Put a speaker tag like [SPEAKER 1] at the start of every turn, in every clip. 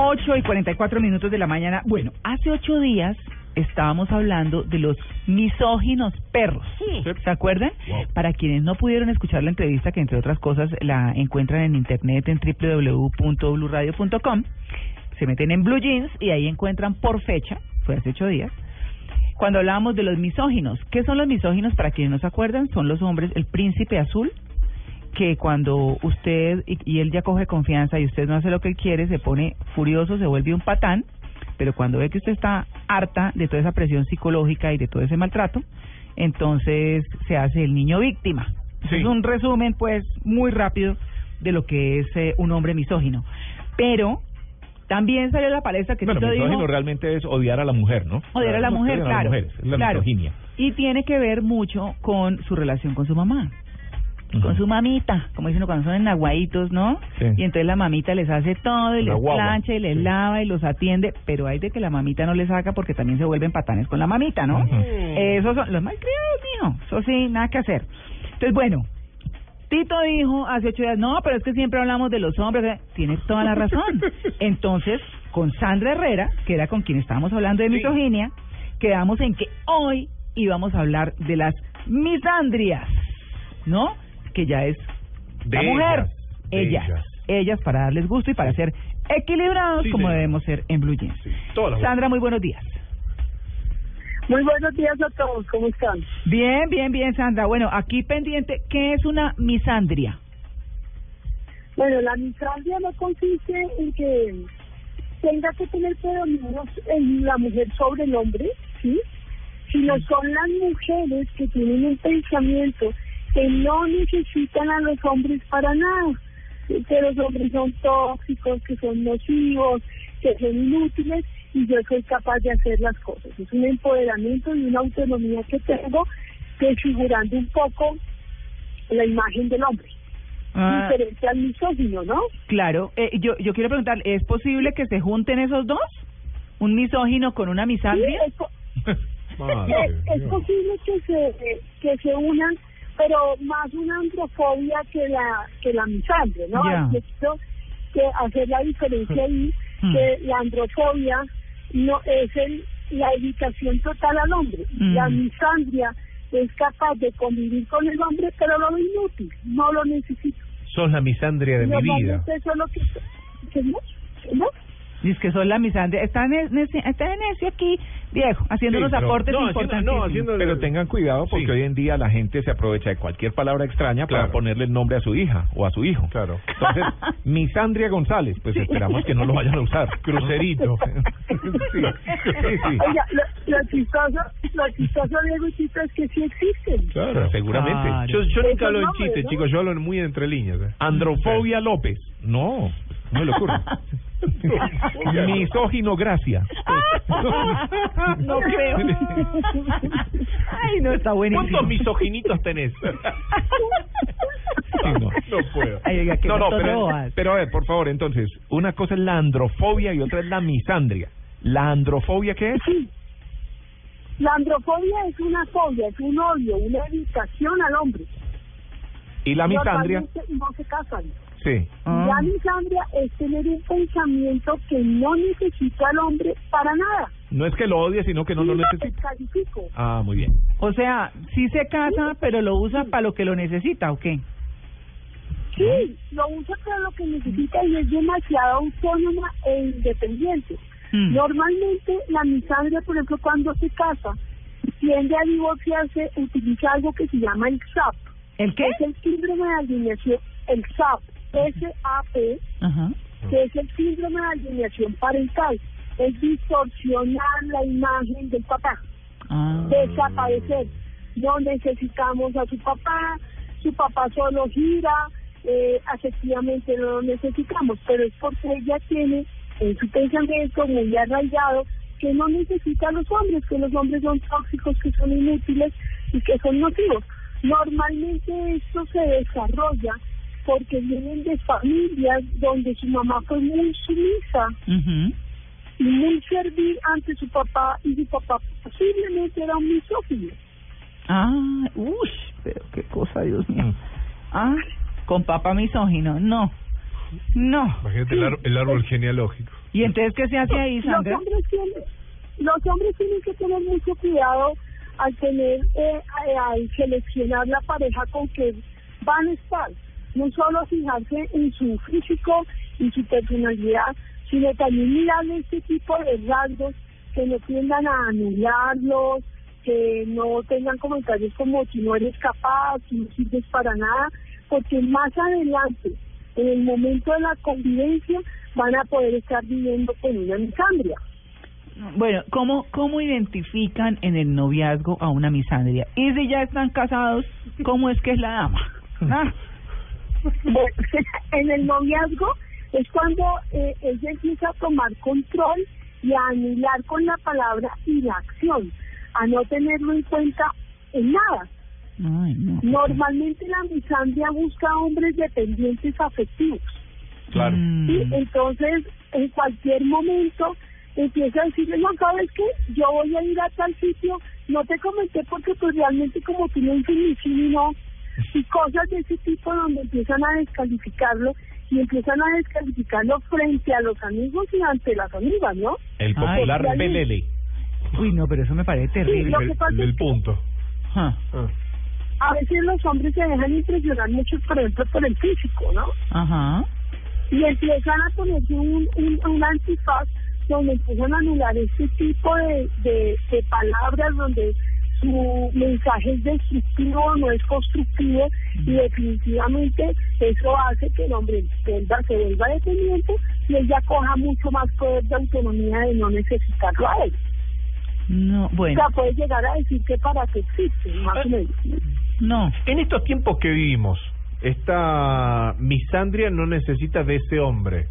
[SPEAKER 1] 8 y 44 minutos de la mañana. Bueno, hace ocho días estábamos hablando de los misóginos perros. ¿Se acuerdan? Para quienes no pudieron escuchar la entrevista, que entre otras cosas la encuentran en internet en www.bluradio.com, se meten en Blue Jeans y ahí encuentran por fecha, fue hace ocho días, cuando hablábamos de los misóginos. ¿Qué son los misóginos? Para quienes no se acuerdan, son los hombres, el príncipe azul, que cuando usted y, y él ya coge confianza y usted no hace lo que él quiere, se pone furioso, se vuelve un patán, pero cuando ve que usted está harta de toda esa presión psicológica y de todo ese maltrato, entonces se hace el niño víctima. Es un resumen, pues, muy rápido de lo que es eh, un hombre misógino. Pero también salió a la palestra que
[SPEAKER 2] Bueno, misógino
[SPEAKER 1] dijo,
[SPEAKER 2] realmente es odiar a la mujer, ¿no?
[SPEAKER 1] odiar a la mujer, claro.
[SPEAKER 2] es la
[SPEAKER 1] claro.
[SPEAKER 2] misoginia.
[SPEAKER 1] Y tiene que ver mucho con su relación con su mamá. Con su mamita, como dicen cuando son enaguaditos, ¿no?
[SPEAKER 2] Sí.
[SPEAKER 1] Y entonces la mamita les hace todo y les
[SPEAKER 2] guagua.
[SPEAKER 1] plancha y les
[SPEAKER 2] Sí.
[SPEAKER 1] lava y los atiende, pero hay de que la mamita no les saca porque también se vuelven patanes con la mamita, ¿no?
[SPEAKER 2] Ujú.
[SPEAKER 1] Esos son los malcriados, mijo. Eso sí, nada que hacer. Entonces, bueno, Tito dijo hace ocho días, no, pero es que siempre hablamos de los hombres. eh". Tienes toda la razón. Entonces, con Sandra Herrera, que era con quien estábamos hablando de misoginia, quedamos en que hoy íbamos a hablar de las misandrias, ¿no? Que ya es
[SPEAKER 2] De
[SPEAKER 1] la mujer.
[SPEAKER 2] ellas,
[SPEAKER 1] Ellas,
[SPEAKER 2] ellas.
[SPEAKER 1] ellas. para darles gusto y para ser equilibrados
[SPEAKER 2] Sí,
[SPEAKER 1] como debemos ser en Blue Jeans. Sandra, muy buenos días.
[SPEAKER 3] Muy buenos días a todos, ¿cómo están?
[SPEAKER 1] Bien, bien, bien, Sandra. Bueno, aquí pendiente, ¿qué es una misandria?
[SPEAKER 3] Bueno, la misandria no consiste en que tenga que tener predominio en la mujer sobre el hombre, ¿sí? Sino son las mujeres que tienen un pensamiento que no necesitan a los hombres para nada, que los hombres son tóxicos, que son nocivos, que son inútiles y yo soy capaz de hacer las cosas. Es un empoderamiento y una autonomía que tengo desfigurando un poco la imagen del hombre.
[SPEAKER 1] Ah,
[SPEAKER 3] Diferente al misógino, ¿no?
[SPEAKER 1] claro, eh, yo, yo quiero preguntar, ¿es posible que se junten esos dos? ¿Un misógino con una
[SPEAKER 3] Sí,
[SPEAKER 1] misandria?
[SPEAKER 3] es, po-
[SPEAKER 2] Madre
[SPEAKER 3] es, es posible que se que se unan, pero más una androfobia que la que la misandria, ¿no? Quiero que hacer la diferencia ahí,
[SPEAKER 1] Hmm.
[SPEAKER 3] que la androfobia no es el, la evitación total al hombre.
[SPEAKER 1] Mm.
[SPEAKER 3] La misandria es capaz de convivir con el hombre, pero lo ve inútil, no lo necesita.
[SPEAKER 2] Sos la misandria de mi vida.
[SPEAKER 3] Eso es lo que... ¿Qué no?
[SPEAKER 1] Dice que son la misandria. Está, ne- neci- está necio aquí, viejo, haciendo
[SPEAKER 2] Sí,
[SPEAKER 1] unos aportes
[SPEAKER 2] no,
[SPEAKER 1] importantes.
[SPEAKER 2] no, haciendo-
[SPEAKER 4] Pero tengan cuidado porque
[SPEAKER 2] Sí.
[SPEAKER 4] hoy en día la gente se aprovecha de cualquier palabra extraña para ponerle el nombre a su hija o a su hijo.
[SPEAKER 2] Claro.
[SPEAKER 4] Entonces, Misandria González, pues esperamos que no lo vayan a usar.
[SPEAKER 2] Crucerito.
[SPEAKER 4] sí, sí, sí.
[SPEAKER 3] Oiga, lo, lo chistoso, lo chistoso, Diego y Tito, es que sí existen.
[SPEAKER 2] Claro,
[SPEAKER 4] Seguramente.
[SPEAKER 1] Claro.
[SPEAKER 2] Yo, yo nunca hablo en chiste,
[SPEAKER 3] ¿no?
[SPEAKER 2] chicos, yo hablo muy entre líneas. ¿eh?
[SPEAKER 4] Androfobia López. No, no le ocurre. Misógino Gracia.
[SPEAKER 1] no creo. Ay, no, está buenísimo.
[SPEAKER 2] ¿Cuántos misoginitos tenés?
[SPEAKER 4] Sí, no.
[SPEAKER 2] No puedo.
[SPEAKER 1] Ay, oiga, qué
[SPEAKER 4] No, no, pero, pero a ver, por favor, entonces, una cosa es la androfobia y otra es la misandria. ¿La androfobia qué es?
[SPEAKER 3] Sí. La androfobia es una fobia, es un odio, una evitación al hombre.
[SPEAKER 4] ¿Y la misandria?
[SPEAKER 3] No se casan.
[SPEAKER 4] Sí.
[SPEAKER 1] Ah.
[SPEAKER 3] La misandria es tener un pensamiento que no necesita al hombre para nada.
[SPEAKER 4] No es que lo odie, sino que no lo necesita. Ah, muy bien.
[SPEAKER 1] O sea, sí se casa, pero lo usa para lo que lo necesita, ¿o qué?
[SPEAKER 3] Sí, lo usa para lo que necesita y es demasiado autónoma e independiente.
[SPEAKER 1] Mm.
[SPEAKER 3] Normalmente la misandria, por ejemplo, cuando se casa, tiende a divorciarse, utiliza algo que se llama el SAP.
[SPEAKER 1] ¿El qué?
[SPEAKER 3] Es el síndrome de alineación, el SAP, S-A-P,
[SPEAKER 1] Ajá.
[SPEAKER 3] que es el síndrome de alineación parental. Es distorsionar la imagen del papá,
[SPEAKER 1] Ah.
[SPEAKER 3] desaparecer. No necesitamos a su papá, su papá solo gira, eh, afectivamente no lo necesitamos, pero es porque ella tiene en su pensamiento muy arraigado que no necesita a los hombres, que los hombres son tóxicos, que son inútiles y que son nocivos. Normalmente esto se desarrolla porque vienen de familias donde su mamá fue muy sumisa y muy servil ante su papá y su papá posiblemente era un misógino.
[SPEAKER 1] Ah, uy, pero qué cosa, Dios mío.
[SPEAKER 4] Mm.
[SPEAKER 1] Ah, con papá misógino, no. No.
[SPEAKER 2] Imagínate el, ar- el árbol genealógico.
[SPEAKER 1] ¿Y entonces qué se hace ahí,
[SPEAKER 3] Los
[SPEAKER 1] Sandra?
[SPEAKER 3] hombres tienen, los hombres tienen que tener mucho cuidado al tener, eh, a- al seleccionar la pareja con que van a estar. No solo fijarse en su físico y su personalidad, sino también mirar este tipo de rasgos que no tiendan a anularlos, que no tengan comentarios como si no eres capaz, si no sirves para nada, porque más adelante, en el momento de la convivencia, van a poder estar viviendo con una misandria.
[SPEAKER 1] Bueno, ¿cómo, ¿cómo identifican en el noviazgo a una misandria? Y si ya están casados, ¿cómo es que es la dama? Ah,
[SPEAKER 3] Bueno, en el noviazgo es cuando eh, ella empieza a tomar control y a anular con la palabra y la acción, a no tenerlo en cuenta en nada.
[SPEAKER 1] ay, no.
[SPEAKER 3] Normalmente la misandria busca hombres dependientes afectivos.
[SPEAKER 4] Claro.
[SPEAKER 1] Mm.
[SPEAKER 3] ¿sí? Entonces, en cualquier momento empieza a decirle, no, ¿sabes qué? Yo voy a ir a tal sitio, no te comenté porque pues realmente como tú no ni no, y cosas de ese tipo donde empiezan a descalificarlo y empiezan a descalificarlo frente a los amigos y ante las amigas, ¿no?
[SPEAKER 4] El popular
[SPEAKER 3] Ay.
[SPEAKER 4] pelele.
[SPEAKER 1] Uy, no, pero eso me parece
[SPEAKER 3] Sí,
[SPEAKER 1] terrible.
[SPEAKER 3] lo
[SPEAKER 2] El, punto.
[SPEAKER 1] Ah.
[SPEAKER 3] A veces los hombres se dejan impresionar mucho, por ejemplo, por el físico, ¿no?
[SPEAKER 1] Ajá.
[SPEAKER 3] y empiezan a ponerse un, un, un antifaz donde empiezan a anular este tipo de, de, de palabras donde su mensaje es destructivo no es constructivo y definitivamente eso hace que el hombre vuelva, se vuelva dependiente y ella coja mucho más poder de autonomía de no necesitarlo a él.
[SPEAKER 1] No,
[SPEAKER 3] O
[SPEAKER 1] bueno,
[SPEAKER 3] sea, puede llegar a decir que para qué existe, más o menos.
[SPEAKER 1] no.
[SPEAKER 2] En estos tiempos que vivimos, esta misandria no necesita de ese hombre,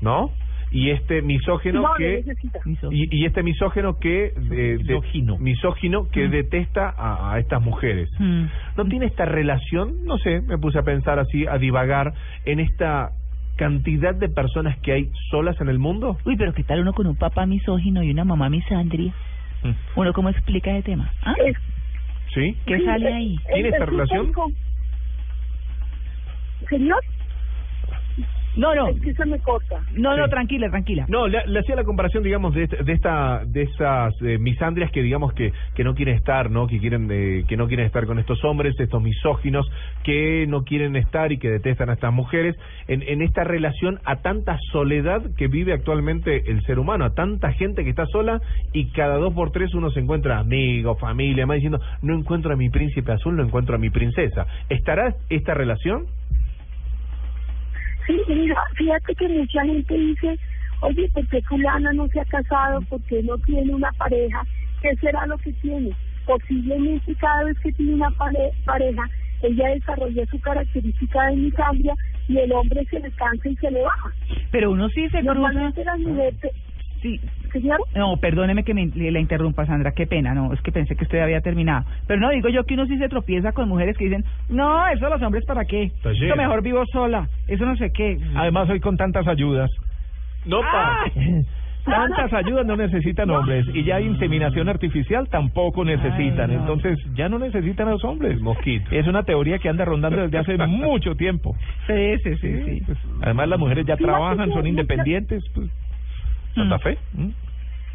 [SPEAKER 2] ¿no? Y este misógeno
[SPEAKER 3] No, no
[SPEAKER 2] que
[SPEAKER 3] necesita.
[SPEAKER 2] y, y este misógeno que de- de-
[SPEAKER 4] Misógino.
[SPEAKER 2] misógino que
[SPEAKER 1] Mm.
[SPEAKER 2] detesta a, a estas mujeres.
[SPEAKER 1] Mm.
[SPEAKER 2] ¿No tiene esta relación? No sé, me puse a pensar así, a divagar en esta cantidad de personas que hay solas en el mundo.
[SPEAKER 1] Uy, pero ¿qué tal uno con un papá misógino y una mamá misandria?
[SPEAKER 4] Mm.
[SPEAKER 1] ¿Uno cómo explica ese tema? ¿Ah?
[SPEAKER 3] Es-
[SPEAKER 2] ¿Sí?
[SPEAKER 1] ¿Qué
[SPEAKER 3] sí,
[SPEAKER 1] sale ahí?
[SPEAKER 2] ¿Tiene
[SPEAKER 3] es
[SPEAKER 2] esta relación?
[SPEAKER 3] com- Señor,
[SPEAKER 1] No, no,
[SPEAKER 3] es que se me corta.
[SPEAKER 1] no, no,
[SPEAKER 2] Sí.
[SPEAKER 1] tranquila, tranquila.
[SPEAKER 2] No, le, le hacía la comparación, digamos, de, de esta, de esas eh, misandrias que, digamos, que, que no quieren estar, ¿no? Que quieren, eh, que no quieren estar con estos hombres, estos misóginos que no quieren estar y que detestan a estas mujeres, en, en esta relación a tanta soledad que vive actualmente el ser humano, a tanta gente que está sola y cada dos por tres uno se encuentra amigos, familia, más diciendo, no encuentro a mi príncipe azul, no encuentro a mi princesa. ¿Estará esta relación?
[SPEAKER 3] Sí, mira, fíjate que mucha gente dice, oye, ¿por qué fulana no se ha casado? ¿Por qué no tiene una pareja? ¿Qué será lo que tiene? Posiblemente cada vez que tiene una pare- pareja, ella desarrolla su característica de misandria y el hombre se le cansa y se le baja.
[SPEAKER 1] Pero uno sí se cruza...
[SPEAKER 3] Normalmente las mujeres...
[SPEAKER 1] Sí.
[SPEAKER 3] Señor,
[SPEAKER 1] No, perdóneme que me, le- la interrumpa, Sandra, qué pena, no, es que pensé que usted había terminado. Pero no, digo yo que uno sí se tropieza con mujeres que dicen, no, eso los hombres para qué,
[SPEAKER 2] Está
[SPEAKER 1] yo mejor vivo sola, eso no sé qué.
[SPEAKER 4] Además, hoy con tantas ayudas.
[SPEAKER 2] No,
[SPEAKER 1] Ah.
[SPEAKER 4] Tantas ayudas no necesitan hombres y ya inseminación artificial tampoco necesitan.
[SPEAKER 1] Ay, no.
[SPEAKER 4] Entonces ya no necesitan a los hombres.
[SPEAKER 2] Mosquito.
[SPEAKER 4] Es una teoría que anda rondando desde hace mucho tiempo.
[SPEAKER 1] Sí, sí, sí, sí.
[SPEAKER 4] Pues, además las mujeres ya trabajan, son independientes. Pues. ¿Santa Fe? ¿Mm?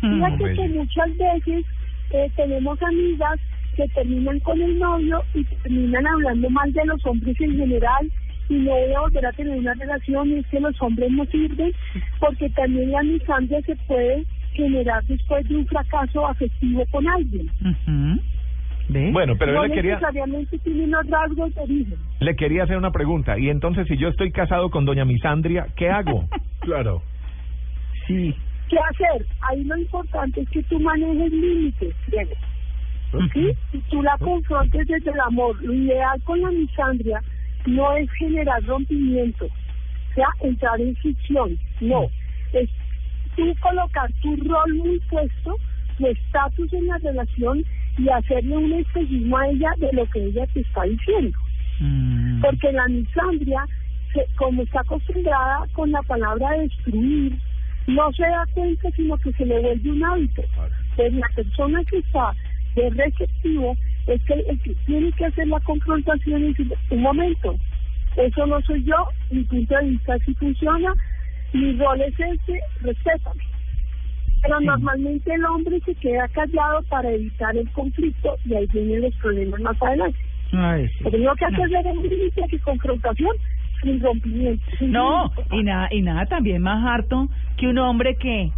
[SPEAKER 3] Fíjate
[SPEAKER 2] bello.
[SPEAKER 3] que muchas veces eh, tenemos amigas que terminan con el novio y terminan hablando mal de los hombres en general y no voy a volver a tener una relación y es que los hombres no sirven porque también la misandria se puede generar después de un fracaso afectivo con alguien.
[SPEAKER 1] Ujú. ¿Ve?
[SPEAKER 4] Bueno, pero
[SPEAKER 3] no
[SPEAKER 4] yo le quería,
[SPEAKER 3] necesariamente tiene unos rasgos de origen.
[SPEAKER 4] le quería hacer una pregunta. Y entonces, si yo estoy casado con doña Misandria, ¿qué hago?
[SPEAKER 2] Claro.
[SPEAKER 1] Sí.
[SPEAKER 3] ¿Qué hacer? Ahí lo importante es que tú manejes límites, Diego. ¿sí? Y tú la confrontes desde el amor. Lo ideal con la misandria no es generar rompimiento, o sea, entrar en ficción, no, es tú colocar tu rol muy puesto, tu estatus en la relación y hacerle un espejismo a ella de lo que ella te está diciendo.
[SPEAKER 1] Mm.
[SPEAKER 3] Porque la misandria, se- como está acostumbrada con la palabra destruir, no se da cuenta, sino que se le vuelve un hábito. Pues la persona que está de receptivo es que el que tiene que hacer la confrontación y decir, un momento, eso no soy yo, mi punto de vista sí funciona, mi rol es este, respétame. Pero normalmente el hombre se queda callado para evitar el conflicto y ahí vienen los problemas más adelante.
[SPEAKER 1] Ay, sí.
[SPEAKER 3] Lo primero que hay que hacer es un de confrontación sin rompimiento. sin
[SPEAKER 1] No, y nada, y nada también más harto que un hombre que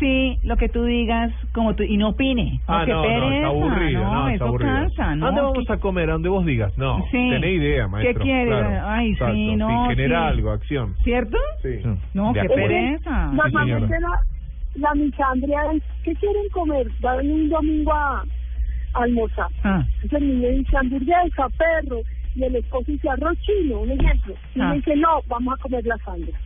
[SPEAKER 1] sí, lo que tú digas, como tú, y no opine.
[SPEAKER 2] Ah, no, no,
[SPEAKER 1] pereza,
[SPEAKER 2] está aburrido,
[SPEAKER 1] no,
[SPEAKER 2] no, está
[SPEAKER 1] eso
[SPEAKER 2] aburrido.
[SPEAKER 1] cansa, ¿no?
[SPEAKER 2] ¿A dónde vamos
[SPEAKER 1] ¿Qué-
[SPEAKER 2] a comer? ¿A dónde vos digas? No,
[SPEAKER 1] Sí.
[SPEAKER 2] tenés idea, maestro.
[SPEAKER 1] ¿Qué quiere?
[SPEAKER 2] Claro.
[SPEAKER 1] Ay, sí,
[SPEAKER 2] Exacto.
[SPEAKER 1] no,
[SPEAKER 2] genera
[SPEAKER 1] sí.
[SPEAKER 2] algo, acción.
[SPEAKER 1] ¿Cierto?
[SPEAKER 2] Sí.
[SPEAKER 1] No, qué pereza.
[SPEAKER 2] Sí,
[SPEAKER 3] Normalmente la, la misandria es, ¿qué quieren comer? Van un domingo a, a almorzar.
[SPEAKER 1] Ah,
[SPEAKER 3] Entonces el niño dice hamburguesa, perro, y el esposo dice arroz chino, un ejemplo. Y
[SPEAKER 1] Ah.
[SPEAKER 3] me dice, no, vamos a comer lasagna.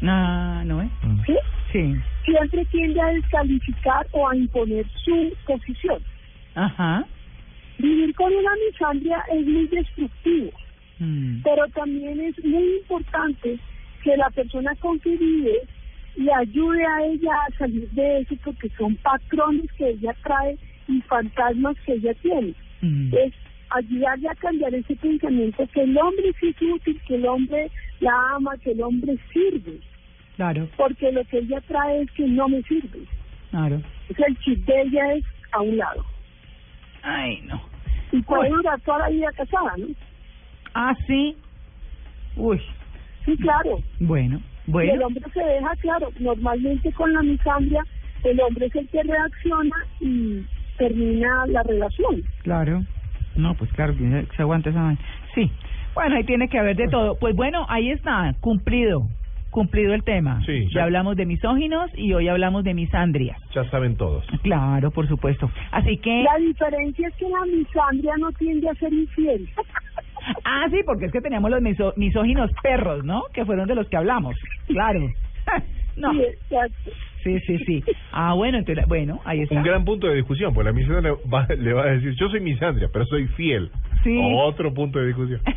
[SPEAKER 1] no, no es.
[SPEAKER 3] ¿Sí?
[SPEAKER 1] Sí.
[SPEAKER 3] Siempre tiende a descalificar o a imponer su posición.
[SPEAKER 1] Ajá.
[SPEAKER 3] Vivir con una misandria es muy destructivo.
[SPEAKER 1] Mm.
[SPEAKER 3] pero también es muy importante que la persona con que vive le ayude a ella a salir de eso porque son patrones que ella trae y fantasmas que ella tiene.
[SPEAKER 1] Mm.
[SPEAKER 3] Es ayudarle a cambiar ese pensamiento que el hombre sí es útil, que el hombre la ama, que el hombre sirve,
[SPEAKER 1] Claro,
[SPEAKER 3] porque lo que ella trae es que no me sirve.
[SPEAKER 1] claro.
[SPEAKER 3] Entonces el chip de ella es a un lado.
[SPEAKER 1] Ay, no.
[SPEAKER 3] Y puede
[SPEAKER 1] Uy.
[SPEAKER 3] durar toda la vida casada, ¿no?
[SPEAKER 1] Ah, sí. Uy,
[SPEAKER 3] Sí, claro.
[SPEAKER 1] bueno,
[SPEAKER 3] Y el
[SPEAKER 1] bueno.
[SPEAKER 3] hombre se deja, claro, normalmente con la misandria, el hombre es el que reacciona y termina la relación.
[SPEAKER 1] Claro. No, pues claro, que se aguanta esa vaina. Sí. Bueno, ahí tiene que haber de todo. Pues bueno, ahí está, cumplido. Cumplido el tema.
[SPEAKER 2] Sí,
[SPEAKER 1] ya
[SPEAKER 2] ya.
[SPEAKER 1] hablamos de misóginos y hoy hablamos de misandrias.
[SPEAKER 2] Ya saben todos.
[SPEAKER 1] Claro, por supuesto. Así que...
[SPEAKER 3] La diferencia es que la misandria no tiende a ser infiel.
[SPEAKER 1] Ah, sí, porque es que teníamos los miso- misóginos perros, ¿no? Que fueron de los que hablamos. Claro. No.
[SPEAKER 3] Sí, exacto.
[SPEAKER 1] Sí, sí, sí. Ah, bueno, entonces, bueno, ahí está.
[SPEAKER 2] Un gran punto de discusión, porque la le va, le va a decir, yo soy misandria, pero soy fiel.
[SPEAKER 1] Sí.
[SPEAKER 2] Otro punto de discusión.